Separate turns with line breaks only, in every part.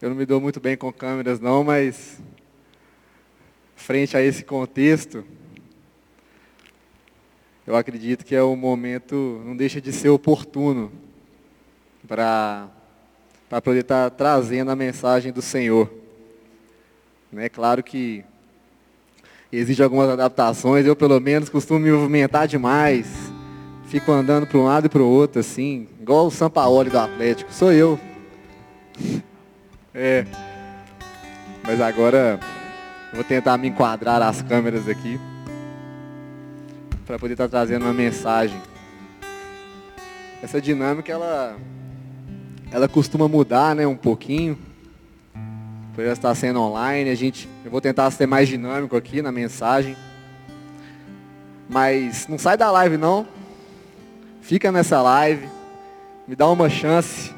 Eu não me dou muito bem com câmeras não, mas frente a esse contexto, eu acredito que é o momento, não deixa de ser oportuno para poder estar tá trazendo a mensagem do Senhor. É claro que existem algumas adaptações, eu pelo menos costumo me movimentar demais, fico andando para um lado e para o outro, assim, igual o Sampaoli do Atlético, sou eu. É. Mas agora vou tentar me enquadrar as câmeras aqui para poder estar tá trazendo uma mensagem. Essa dinâmica ela ela costuma mudar, né, um pouquinho. Por ela estar sendo online, a gente eu vou tentar ser mais dinâmico aqui na mensagem. Mas não sai da live não. Fica nessa live. Me dá uma chance.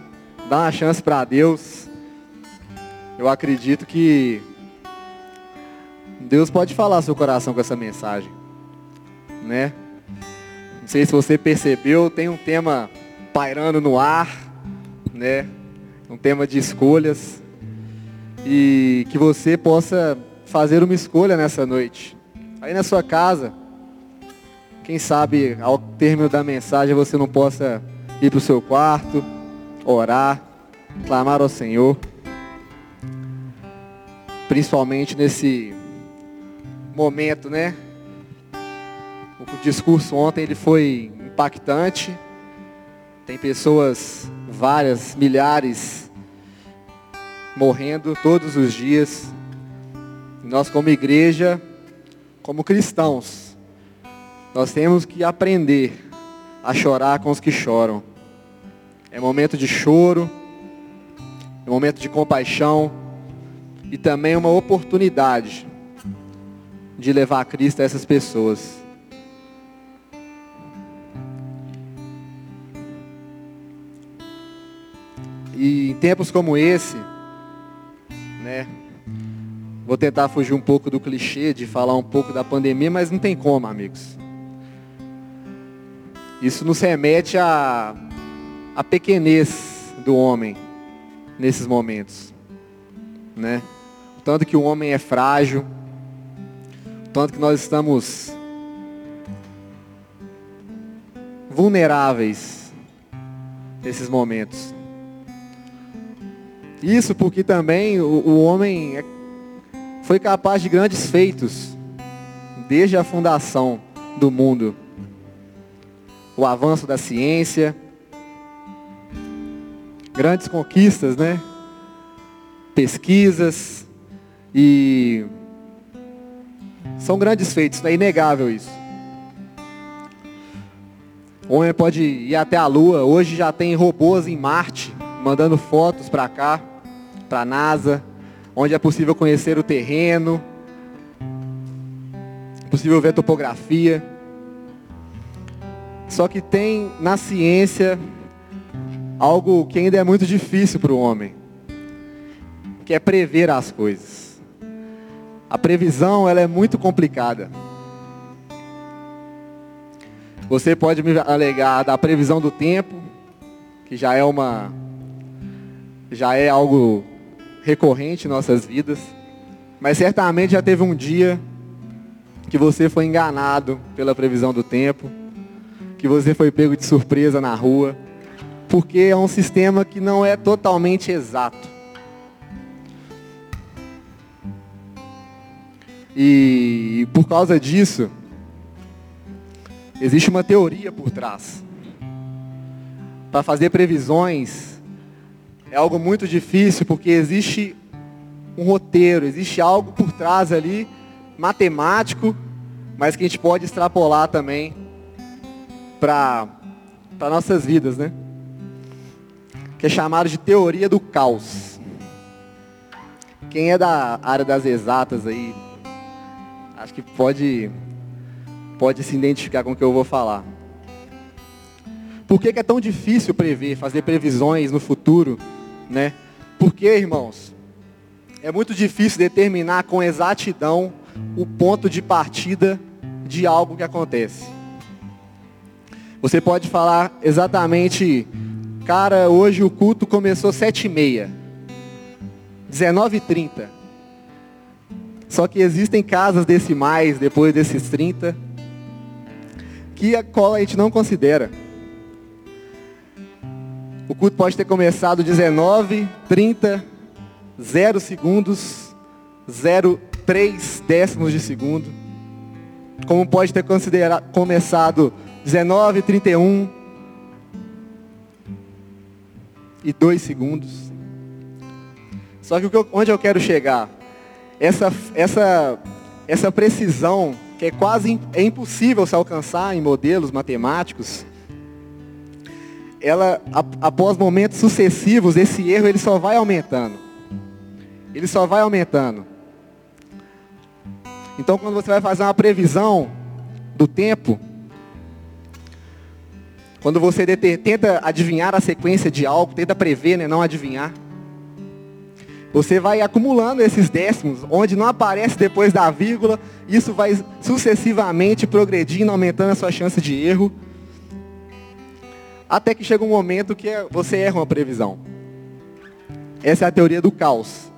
Dá uma chance para Deus eu acredito que Deus pode falar seu coração com essa mensagem, né? Não sei se você percebeu, tem um tema pairando no ar, né? Um tema de escolhas e que você possa fazer uma escolha nessa noite. Aí na sua casa, quem sabe ao término da mensagem você não possa ir para o seu quarto, orar, clamar ao Senhor principalmente nesse momento, né? O discurso ontem ele foi impactante. Tem pessoas, várias, milhares, morrendo todos os dias. nós como igreja, como cristãos, nós temos que aprender a chorar com os que choram. É momento de choro, é momento de compaixão, e também uma oportunidade de levar Cristo a essas pessoas. E em tempos como esse, né, vou tentar fugir um pouco do clichê de falar um pouco da pandemia, mas não tem como, amigos. Isso nos remete à, à pequenez do homem nesses momentos, né? Tanto que o homem é frágil, tanto que nós estamos vulneráveis nesses momentos. Isso porque também o, o homem é, foi capaz de grandes feitos desde a fundação do mundo. O avanço da ciência, grandes conquistas, né? Pesquisas, e são grandes feitos, é inegável isso. O homem pode ir até a Lua. Hoje já tem robôs em Marte, mandando fotos para cá, para a NASA, onde é possível conhecer o terreno, possível ver topografia. Só que tem na ciência algo que ainda é muito difícil para o homem, que é prever as coisas. A previsão ela é muito complicada. Você pode me alegar da previsão do tempo, que já é uma já é algo recorrente em nossas vidas, mas certamente já teve um dia que você foi enganado pela previsão do tempo, que você foi pego de surpresa na rua, porque é um sistema que não é totalmente exato. E por causa disso, existe uma teoria por trás. Para fazer previsões é algo muito difícil porque existe um roteiro, existe algo por trás ali, matemático, mas que a gente pode extrapolar também para nossas vidas, né? Que é chamado de teoria do caos. Quem é da área das exatas aí, acho que pode, pode se identificar com o que eu vou falar. Por que, que é tão difícil prever, fazer previsões no futuro? Né? Porque, irmãos, é muito difícil determinar com exatidão o ponto de partida de algo que acontece. Você pode falar exatamente, cara, hoje o culto começou sete e meia. 19h30. Só que existem casas decimais depois desses 30 que a qual a gente não considera. O culto pode ter começado 19, 30, 0 segundos, 0,3 décimos de segundo. Como pode ter começado 19, 31 e 2 segundos. Só que onde eu quero chegar? Essa, essa, essa precisão que é quase é impossível se alcançar em modelos matemáticos, ela, após momentos sucessivos, esse erro ele só vai aumentando. Ele só vai aumentando. Então, quando você vai fazer uma previsão do tempo, quando você tenta adivinhar a sequência de algo, tenta prever, né, não adivinhar, você vai acumulando esses décimos, onde não aparece depois da vírgula, isso vai sucessivamente progredindo, aumentando a sua chance de erro, até que chega um momento que você erra uma previsão. Essa é a teoria do caos.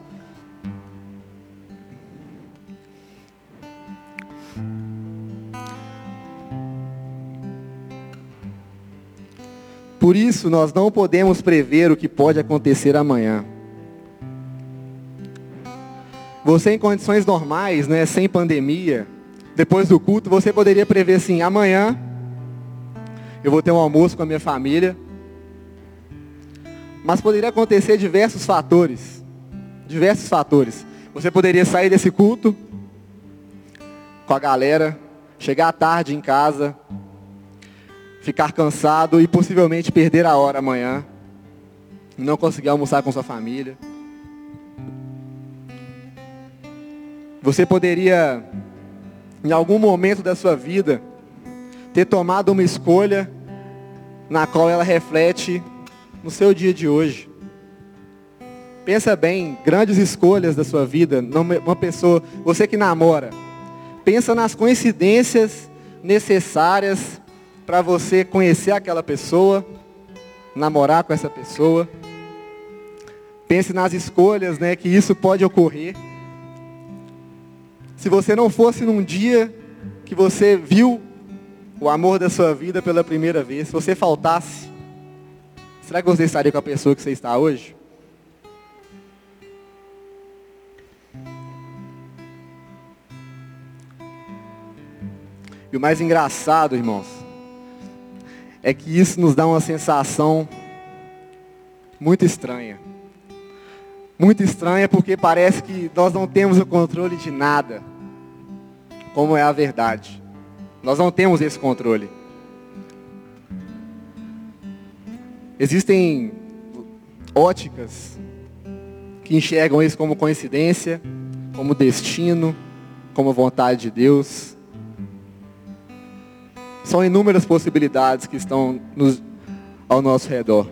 Por isso, nós não podemos prever o que pode acontecer amanhã. Você em condições normais, né, sem pandemia, depois do culto, você poderia prever assim, amanhã eu vou ter um almoço com a minha família. Mas poderia acontecer diversos fatores. Diversos fatores. Você poderia sair desse culto com a galera, chegar à tarde em casa, ficar cansado e possivelmente perder a hora amanhã, não conseguir almoçar com sua família. Você poderia, em algum momento da sua vida, ter tomado uma escolha na qual ela reflete no seu dia de hoje. Pensa bem, grandes escolhas da sua vida, uma pessoa, você que namora, pensa nas coincidências necessárias para você conhecer aquela pessoa, namorar com essa pessoa. Pense nas escolhas, né, que isso pode ocorrer. Se você não fosse num dia que você viu o amor da sua vida pela primeira vez, se você faltasse, será que você estaria com a pessoa que você está hoje? E o mais engraçado, irmãos, é que isso nos dá uma sensação muito estranha. Muito estranha porque parece que nós não temos o controle de nada, como é a verdade. Nós não temos esse controle. Existem óticas que enxergam isso como coincidência, como destino, como vontade de Deus. São inúmeras possibilidades que estão nos, ao nosso redor.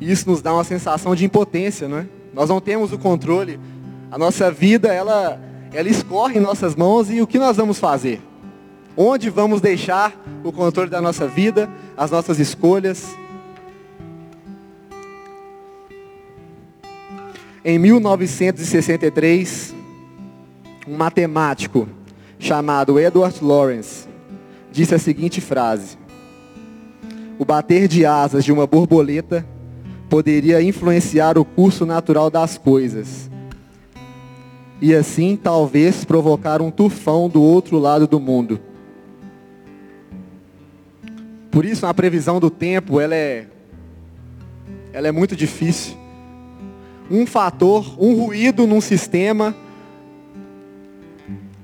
E isso nos dá uma sensação de impotência, não é? Nós não temos o controle. A nossa vida, ela, ela escorre em nossas mãos e o que nós vamos fazer? Onde vamos deixar o controle da nossa vida, as nossas escolhas? Em 1963, um matemático chamado Edward Lawrence, disse a seguinte frase: O bater de asas de uma borboleta poderia influenciar o curso natural das coisas. E assim, talvez, provocar um tufão do outro lado do mundo. Por isso, a previsão do tempo, ela é, ela é muito difícil. Um fator, um ruído num sistema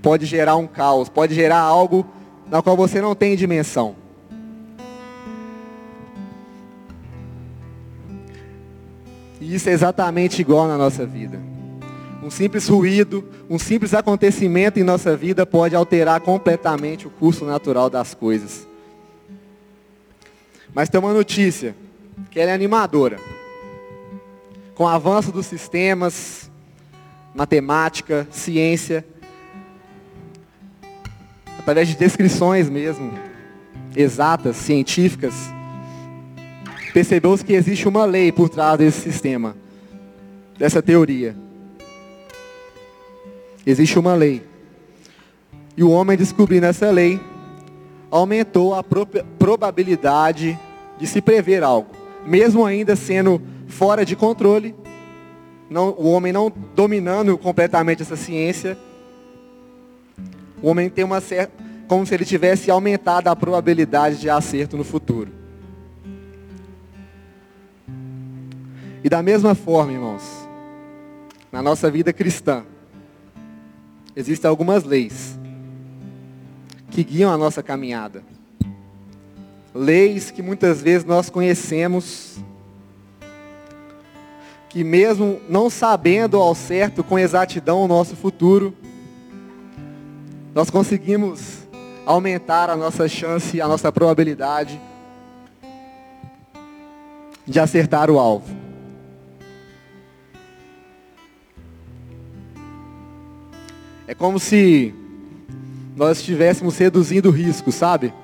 pode gerar um caos, pode gerar algo na qual você não tem dimensão. E isso é exatamente igual na nossa vida. Um simples ruído, um simples acontecimento em nossa vida pode alterar completamente o curso natural das coisas. Mas tem uma notícia, que ela é animadora. Com o avanço dos sistemas, matemática, ciência, através de descrições mesmo, exatas, científicas, percebeu-se que existe uma lei por trás desse sistema. dessa teoria. Existe uma lei. E o homem descobrindo essa lei, aumentou a probabilidade de se prever algo. Mesmo ainda sendo fora de controle, não, o homem não dominando completamente essa ciência, o homem tem uma certa, como se ele tivesse aumentado a probabilidade de acerto no futuro. E da mesma forma, irmãos, na nossa vida cristã, existem algumas leis que guiam a nossa caminhada. Leis que muitas vezes nós conhecemos, que mesmo não sabendo ao certo com exatidão o nosso futuro, nós conseguimos aumentar a nossa chance, a nossa probabilidade de acertar o alvo. É como se nós estivéssemos reduzindo o risco, sabe?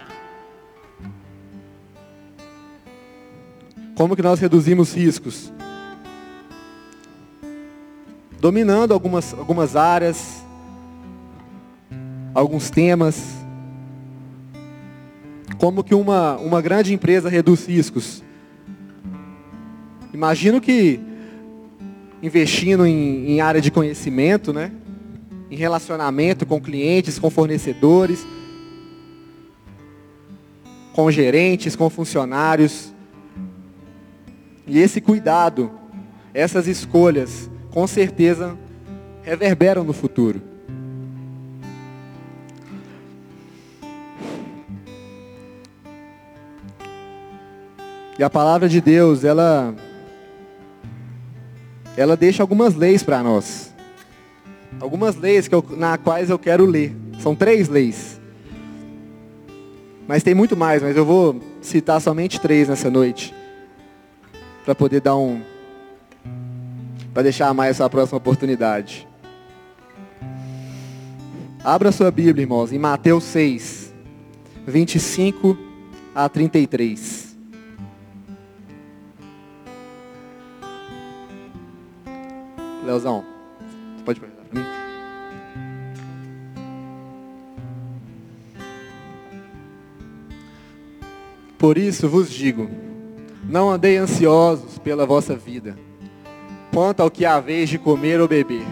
Como que nós reduzimos riscos? Dominando algumas, algumas áreas, alguns temas. Como que uma, uma grande empresa reduz riscos? Imagino que investindo em, em área de conhecimento, né? Em relacionamento com clientes, com fornecedores, com gerentes, com funcionários. E esse cuidado, essas escolhas, com certeza reverberam no futuro. E a palavra de Deus, ela ela deixa algumas leis para nós algumas leis que eu, na quais eu quero ler. São três leis. Mas tem muito mais, mas eu vou citar somente três nessa noite. Para poder dar um. Para deixar mais essa próxima oportunidade. Abra sua Bíblia, irmãos, em Mateus 6, 25 a 33. Leozão, Por isso vos digo, não andei ansiosos pela vossa vida, quanto ao que haveis de comer ou beber,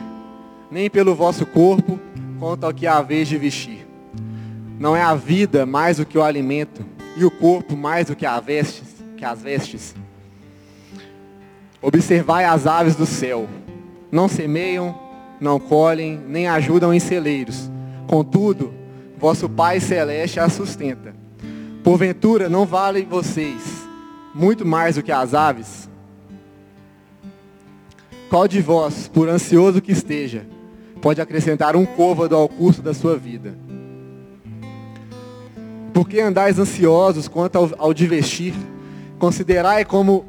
nem pelo vosso corpo, quanto ao que haveis de vestir. Não é a vida mais do que o alimento, e o corpo mais do que, a vestes, que as vestes. Observai as aves do céu, não semeiam, não colhem, nem ajudam em celeiros. Contudo, vosso Pai Celeste as sustenta. Porventura não valem vocês muito mais do que as aves? Qual de vós, por ansioso que esteja, pode acrescentar um côvado ao curso da sua vida? Porque andais ansiosos quanto ao, ao de vestir? Considerai como,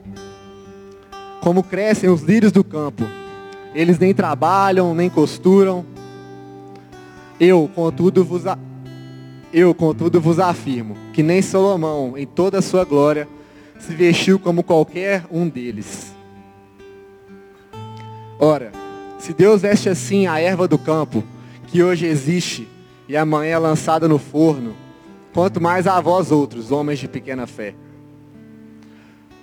como crescem os lírios do campo. Eles nem trabalham, nem costuram. Eu, contudo, vos, eu, contudo, vos afirmo que nem Salomão, em toda a sua glória, se vestiu como qualquer um deles. Ora, se Deus veste assim a erva do campo, que hoje existe e amanhã é lançada no forno, quanto mais a vós outros, homens de pequena fé.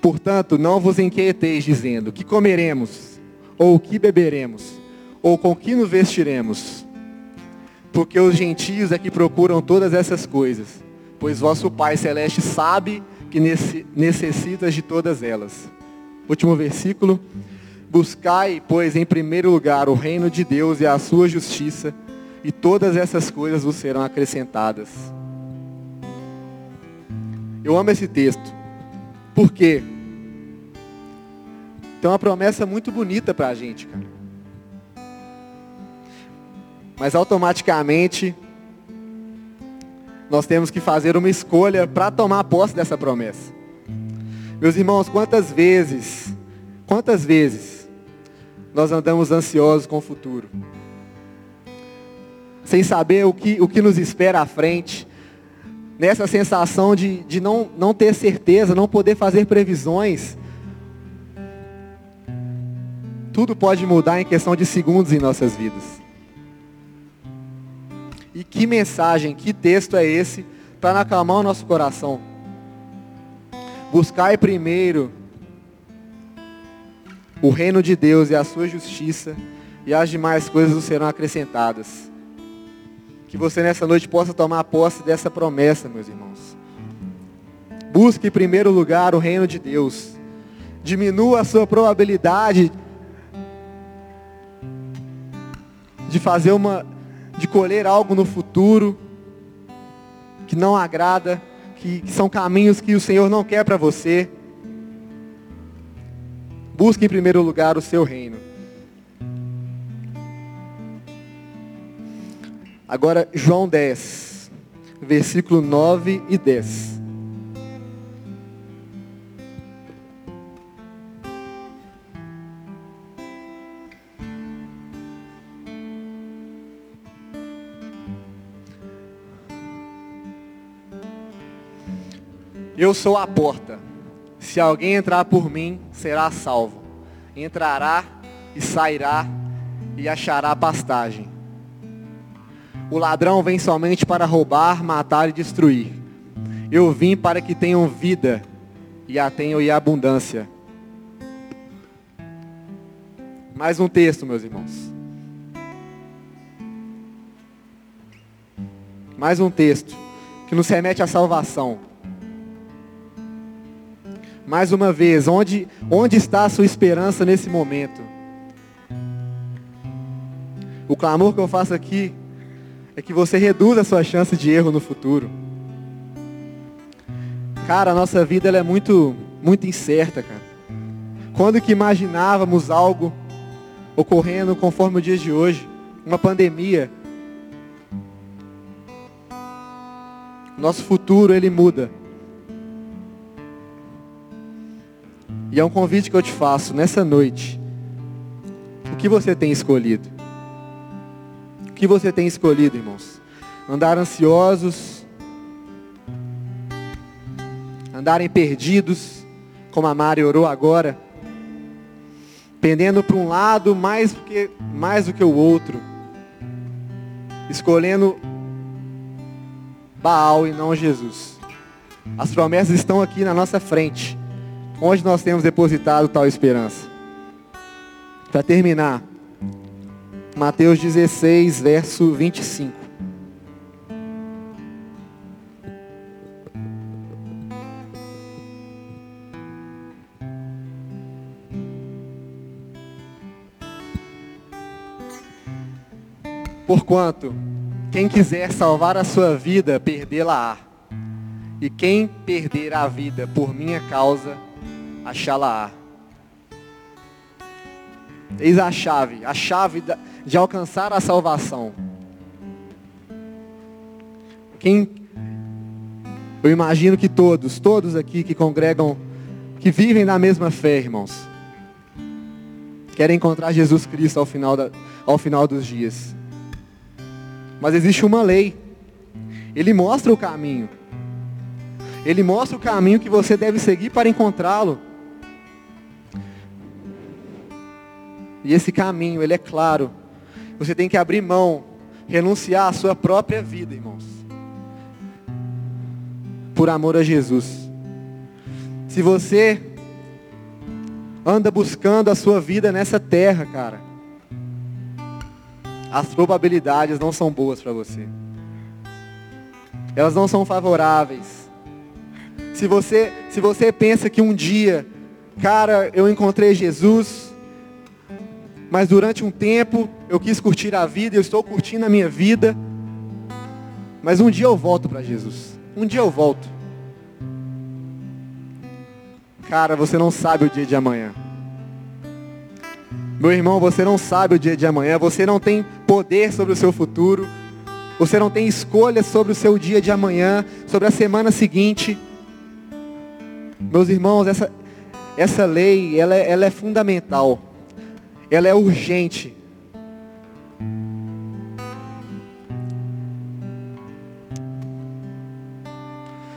Portanto, não vos inquieteis dizendo, que comeremos, ou o que beberemos, ou com que nos vestiremos porque os gentios é que procuram todas essas coisas, pois vosso Pai Celeste sabe que necessitas de todas elas. Último versículo. Buscai, pois, em primeiro lugar o reino de Deus e a sua justiça, e todas essas coisas vos serão acrescentadas. Eu amo esse texto. Por quê? Tem uma promessa muito bonita para a gente, cara mas automaticamente nós temos que fazer uma escolha para tomar posse dessa promessa. Meus irmãos, quantas vezes, quantas vezes nós andamos ansiosos com o futuro? Sem saber o que, o que nos espera à frente, nessa sensação de, de não, não ter certeza, não poder fazer previsões. tudo pode mudar em questão de segundos em nossas vidas. E que mensagem, que texto é esse para acalmar o nosso coração? Buscai primeiro o reino de Deus e a sua justiça, e as demais coisas serão acrescentadas. Que você nessa noite possa tomar posse dessa promessa, meus irmãos. Busque em primeiro lugar o reino de Deus. Diminua a sua probabilidade de fazer uma de colher algo no futuro que não agrada, que, que são caminhos que o Senhor não quer para você. Busque em primeiro lugar o seu reino. Agora, João 10, versículo 9 e 10. Eu sou a porta. Se alguém entrar por mim, será salvo. Entrará e sairá e achará pastagem. O ladrão vem somente para roubar, matar e destruir. Eu vim para que tenham vida e a tenham em abundância. Mais um texto, meus irmãos. Mais um texto que nos remete à salvação. Mais uma vez, onde, onde está a sua esperança nesse momento? O clamor que eu faço aqui é que você reduza a sua chance de erro no futuro. Cara, a nossa vida ela é muito, muito incerta, cara. Quando que imaginávamos algo ocorrendo conforme o dia de hoje? Uma pandemia. Nosso futuro ele muda. E é um convite que eu te faço nessa noite. O que você tem escolhido? O que você tem escolhido, irmãos? Andar ansiosos? Andarem perdidos, como a Mari orou agora? Pendendo para um lado mais do, que, mais do que o outro. Escolhendo Baal e não Jesus. As promessas estão aqui na nossa frente. Onde nós temos depositado tal esperança? Para terminar, Mateus 16, verso 25. Porquanto, quem quiser salvar a sua vida, perdê-la-á. E quem perder a vida por minha causa, achá-la-á. Eis a chave, a chave de alcançar a salvação. Quem, eu imagino que todos, todos aqui que congregam, que vivem na mesma fé, irmãos, querem encontrar Jesus Cristo ao final, da, ao final dos dias. Mas existe uma lei. Ele mostra o caminho. Ele mostra o caminho que você deve seguir para encontrá-lo. E esse caminho, ele é claro. Você tem que abrir mão, renunciar à sua própria vida, irmãos. Por amor a Jesus. Se você anda buscando a sua vida nessa terra, cara, as probabilidades não são boas para você. Elas não são favoráveis. Se você, se você pensa que um dia, cara, eu encontrei Jesus, mas durante um tempo eu quis curtir a vida, eu estou curtindo a minha vida. Mas um dia eu volto para Jesus. Um dia eu volto. Cara, você não sabe o dia de amanhã. Meu irmão, você não sabe o dia de amanhã, você não tem poder sobre o seu futuro, você não tem escolha sobre o seu dia de amanhã, sobre a semana seguinte. Meus irmãos, essa, essa lei, ela é, ela é fundamental ela é urgente.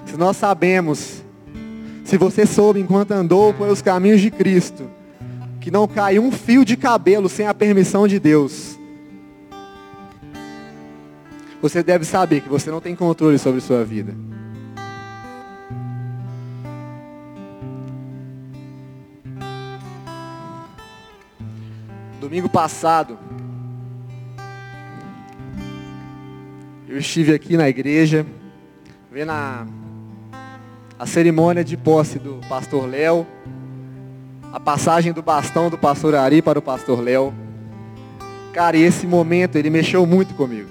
Se nós sabemos, se você soube enquanto andou pelos caminhos de Cristo, que não cai um fio de cabelo sem a permissão de Deus. Você deve saber que você não tem controle sobre sua vida. Domingo passado, eu estive aqui na igreja, vendo a, a cerimônia de posse do pastor Léo, a passagem do bastão do pastor Ari para o pastor Léo. Cara, e esse momento, ele mexeu muito comigo.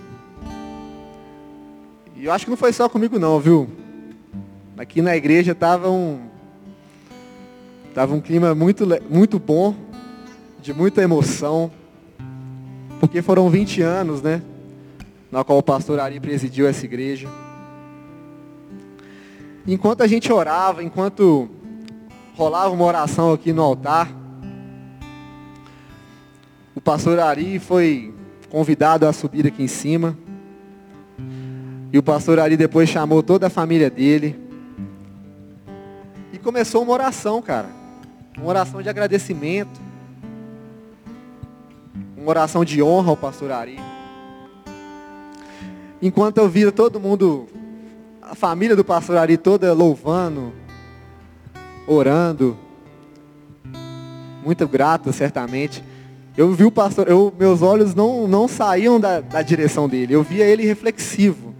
E eu acho que não foi só comigo não, viu? Aqui na igreja estava um, tava um clima muito, muito bom, de muita emoção, porque foram 20 anos, né? Na qual o pastor Ari presidiu essa igreja. Enquanto a gente orava, enquanto rolava uma oração aqui no altar, o pastor Ari foi convidado a subir aqui em cima. E o pastor Ari depois chamou toda a família dele. E começou uma oração, cara. Uma oração de agradecimento. Uma oração de honra ao pastor Ari. Enquanto eu via todo mundo, a família do pastor Ari toda louvando, orando, muito grato, certamente. Eu vi o pastor, eu, meus olhos não, não saíam da, da direção dele. Eu via ele reflexivo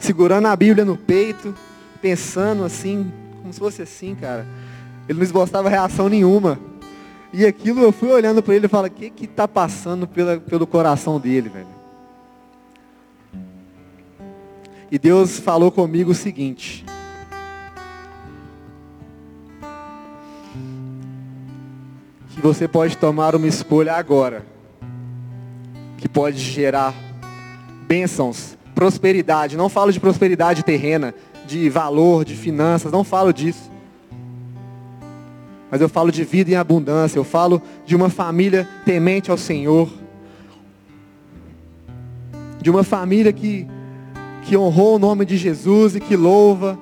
segurando a Bíblia no peito, pensando assim, como se fosse assim, cara. Ele não esboçava reação nenhuma. E aquilo eu fui olhando para ele e falo, o que que está passando pela, pelo coração dele, velho? E Deus falou comigo o seguinte. Que você pode tomar uma escolha agora. Que pode gerar bênçãos prosperidade. Não falo de prosperidade terrena, de valor, de finanças, não falo disso. Mas eu falo de vida em abundância, eu falo de uma família temente ao Senhor. De uma família que, que honrou o nome de Jesus e que louva,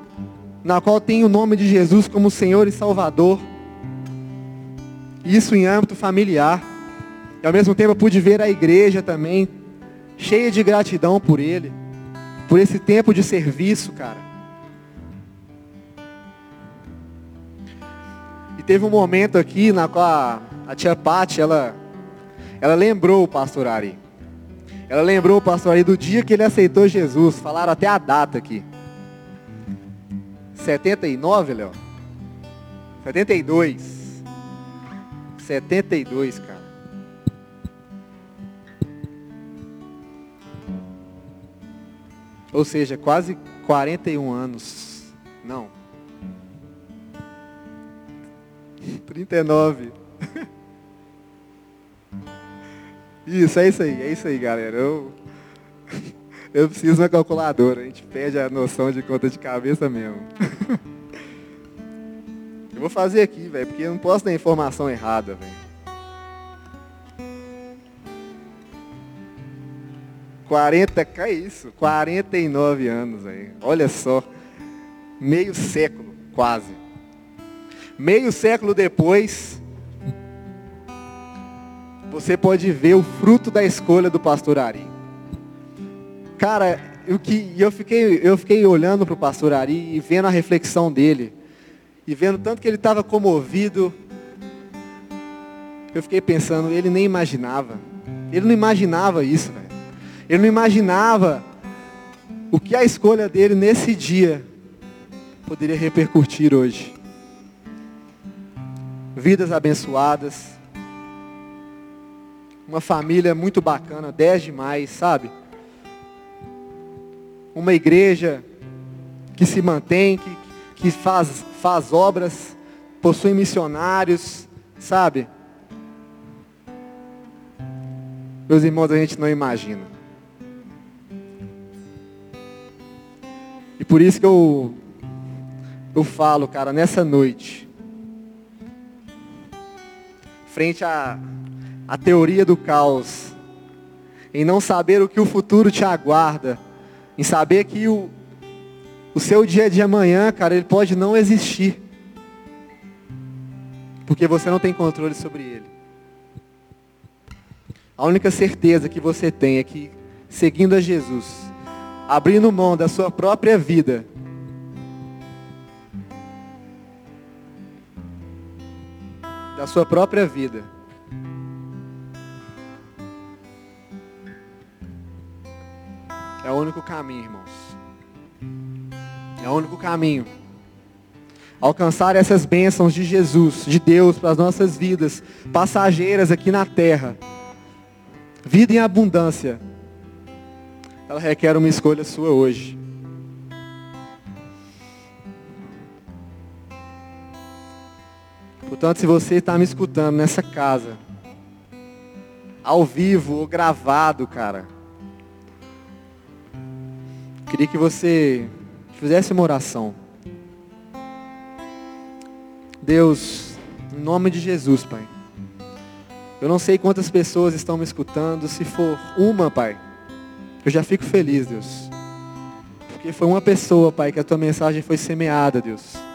na qual tem o nome de Jesus como Senhor e Salvador. Isso em âmbito familiar. E ao mesmo tempo eu pude ver a igreja também, cheia de gratidão por Ele por esse tempo de serviço, cara. Teve um momento aqui na qual a, a tia Pati, ela, ela lembrou o pastor Ari. Ela lembrou o pastor Ari do dia que ele aceitou Jesus. Falaram até a data aqui. 79, Léo? 72. 72, cara. Ou seja, quase 41 anos. Não. 39. Isso, é isso aí, é isso aí, galera. Eu, eu preciso de uma calculadora. A gente perde a noção de conta de cabeça mesmo. Eu vou fazer aqui, velho, porque eu não posso dar informação errada, velho. 40, que é isso? 49 anos aí. Olha só. Meio século, quase. Meio século depois, você pode ver o fruto da escolha do pastor Ari. Cara, eu, que, eu, fiquei, eu fiquei olhando para o pastor Ari e vendo a reflexão dele. E vendo tanto que ele estava comovido. Eu fiquei pensando, ele nem imaginava. Ele não imaginava isso, velho. Ele não imaginava o que a escolha dele nesse dia poderia repercutir hoje. Vidas abençoadas. Uma família muito bacana, dez demais, sabe? Uma igreja que se mantém, que, que faz, faz obras, possui missionários, sabe? Meus irmãos, a gente não imagina. E por isso que eu, eu falo, cara, nessa noite, frente à, à teoria do caos, em não saber o que o futuro te aguarda, em saber que o, o seu dia de amanhã, cara, ele pode não existir. porque você não tem controle sobre ele. A única certeza que você tem é que, seguindo a Jesus, abrindo mão da sua própria vida, da sua própria vida, é o único caminho, irmãos. É o único caminho. Alcançar essas bênçãos de Jesus, de Deus para as nossas vidas, passageiras aqui na terra. Vida em abundância. Ela requer uma escolha sua hoje. Portanto, se você está me escutando nessa casa, ao vivo ou gravado, cara, queria que você fizesse uma oração. Deus, em nome de Jesus, Pai. Eu não sei quantas pessoas estão me escutando, se for uma, Pai, eu já fico feliz, Deus. Porque foi uma pessoa, Pai, que a tua mensagem foi semeada, Deus.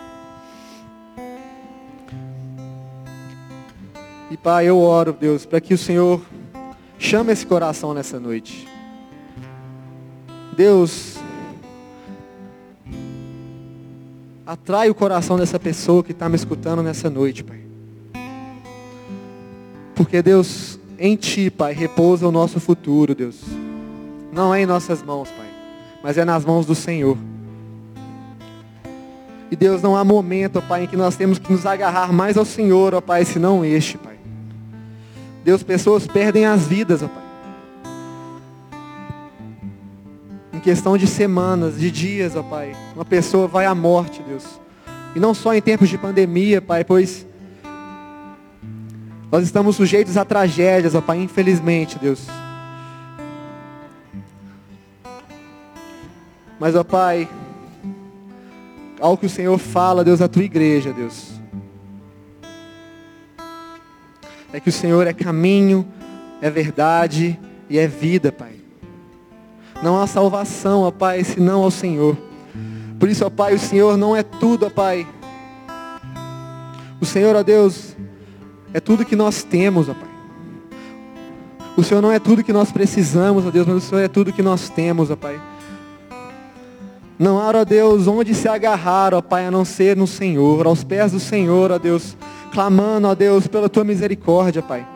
E Pai, eu oro, Deus, para que o Senhor chame esse coração nessa noite. Deus, Atrai o coração dessa pessoa que está me escutando nessa noite, Pai. Porque, Deus, em Ti, Pai, repousa o nosso futuro, Deus. Não é em nossas mãos, Pai, mas é nas mãos do Senhor. E, Deus, não há momento, Pai, em que nós temos que nos agarrar mais ao Senhor, ó Pai, senão este, Pai. Deus, pessoas perdem as vidas, ó Pai. questão de semanas, de dias, ó Pai, uma pessoa vai à morte, Deus. E não só em tempos de pandemia, Pai, pois nós estamos sujeitos a tragédias, ó Pai, infelizmente, Deus. Mas, ó Pai, ao que o Senhor fala, Deus, à tua igreja, Deus. É que o Senhor é caminho, é verdade e é vida, Pai. Não há salvação, ó Pai, senão ao Senhor. Por isso, ó Pai, o Senhor não é tudo, ó Pai. O Senhor, ó Deus, é tudo que nós temos, ó Pai. O Senhor não é tudo que nós precisamos, ó Deus, mas o Senhor é tudo que nós temos, ó Pai. Não há, ó Deus, onde se agarrar, ó Pai, a não ser no Senhor, aos pés do Senhor, ó Deus, clamando, ó Deus, pela tua misericórdia, Pai.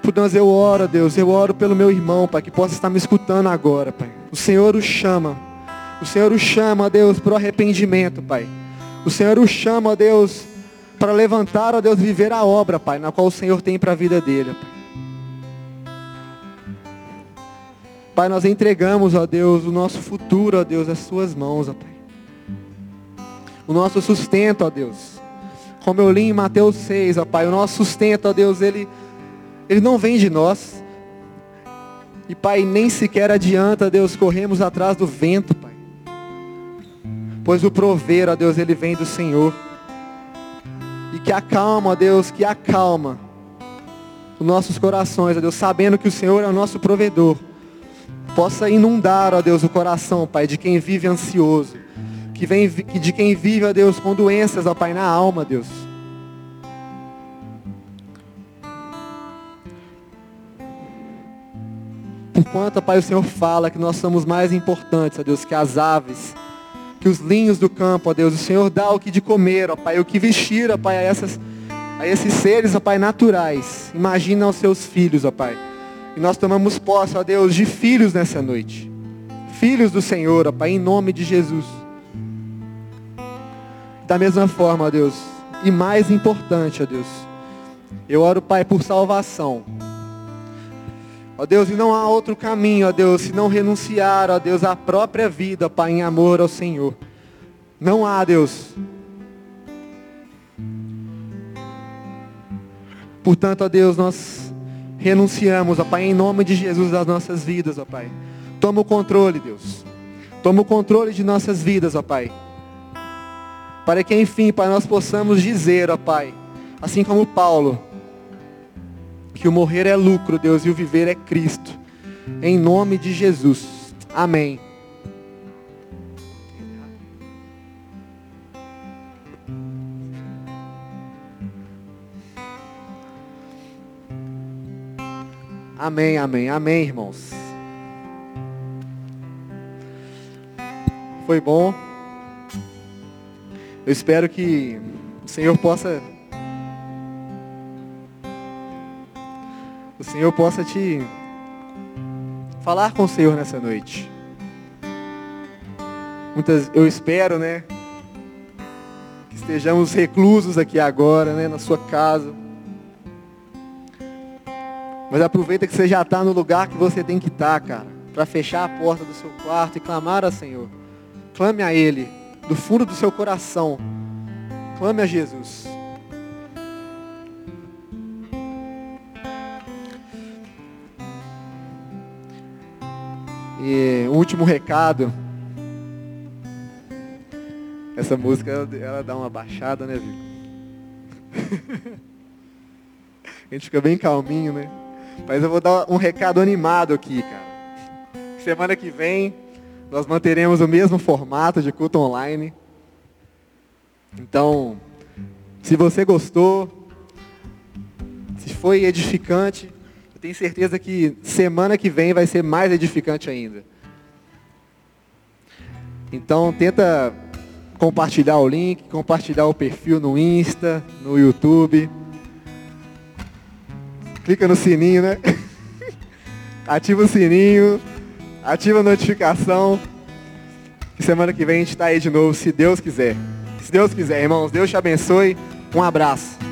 Portanto, eu oro, Deus, eu oro pelo meu irmão, Pai, que possa estar me escutando agora, Pai. O Senhor o chama. O Senhor o chama, Deus, para o arrependimento, Pai. O Senhor o chama, Deus, para levantar, ó Deus, viver a obra, Pai, na qual o Senhor tem para a vida dele, Pai. Pai, nós entregamos, ó Deus, o nosso futuro, ó Deus, às suas mãos, ó Pai. O nosso sustento, ó Deus. Como eu li em Mateus 6, ó Pai, o nosso sustento, ó Deus, ele ele não vem de nós. E Pai, nem sequer adianta, Deus, corremos atrás do vento, Pai. Pois o prover, ó Deus, ele vem do Senhor. E que acalma, ó Deus, que acalma os nossos corações, ó Deus, sabendo que o Senhor é o nosso provedor. Possa inundar, ó Deus, o coração, Pai, de quem vive ansioso. Que vem, de quem vive, ó Deus, com doenças, ó Pai, na alma, Deus. Porquanto, Pai, o Senhor fala que nós somos mais importantes, ó Deus, que as aves, que os linhos do campo, ó Deus. O Senhor dá o que de comer, ó Pai, o que vestir, ó Pai, a, essas, a esses seres, ó Pai, naturais. Imagina os seus filhos, ó Pai. E nós tomamos posse, ó Deus, de filhos nessa noite. Filhos do Senhor, ó Pai, em nome de Jesus. Da mesma forma, ó Deus, e mais importante, ó Deus, eu oro, Pai, por salvação. Ó Deus, e não há outro caminho, ó Deus, se não renunciar, ó Deus, à própria vida, Pai, em amor ao Senhor. Não há, Deus. Portanto, ó Deus, nós renunciamos, ó Pai, em nome de Jesus das nossas vidas, ó Pai. Toma o controle, Deus. Toma o controle de nossas vidas, ó Pai para que enfim, Pai, nós possamos dizer, ó Pai, assim como Paulo, que o morrer é lucro, Deus, e o viver é Cristo. Em nome de Jesus. Amém. Amém, amém, amém, irmãos. Foi bom. Eu espero que o Senhor possa o Senhor possa te falar com o Senhor nessa noite. Muitas, eu espero, né, que estejamos reclusos aqui agora, né, na sua casa. Mas aproveita que você já está no lugar que você tem que estar, tá, cara, para fechar a porta do seu quarto e clamar ao Senhor. Clame a Ele, do fundo do seu coração. Clame a Jesus. E o último recado. Essa música, ela, ela dá uma baixada, né, Vico? A gente fica bem calminho, né? Mas eu vou dar um recado animado aqui, cara. Semana que vem, nós manteremos o mesmo formato de culto online. Então, se você gostou, se foi edificante, eu tenho certeza que semana que vem vai ser mais edificante ainda. Então, tenta compartilhar o link, compartilhar o perfil no Insta, no YouTube. Clica no sininho, né? Ativa o sininho, ativa a notificação. E semana que vem a gente está aí de novo, se Deus quiser. Se Deus quiser, irmãos. Deus te abençoe. Um abraço.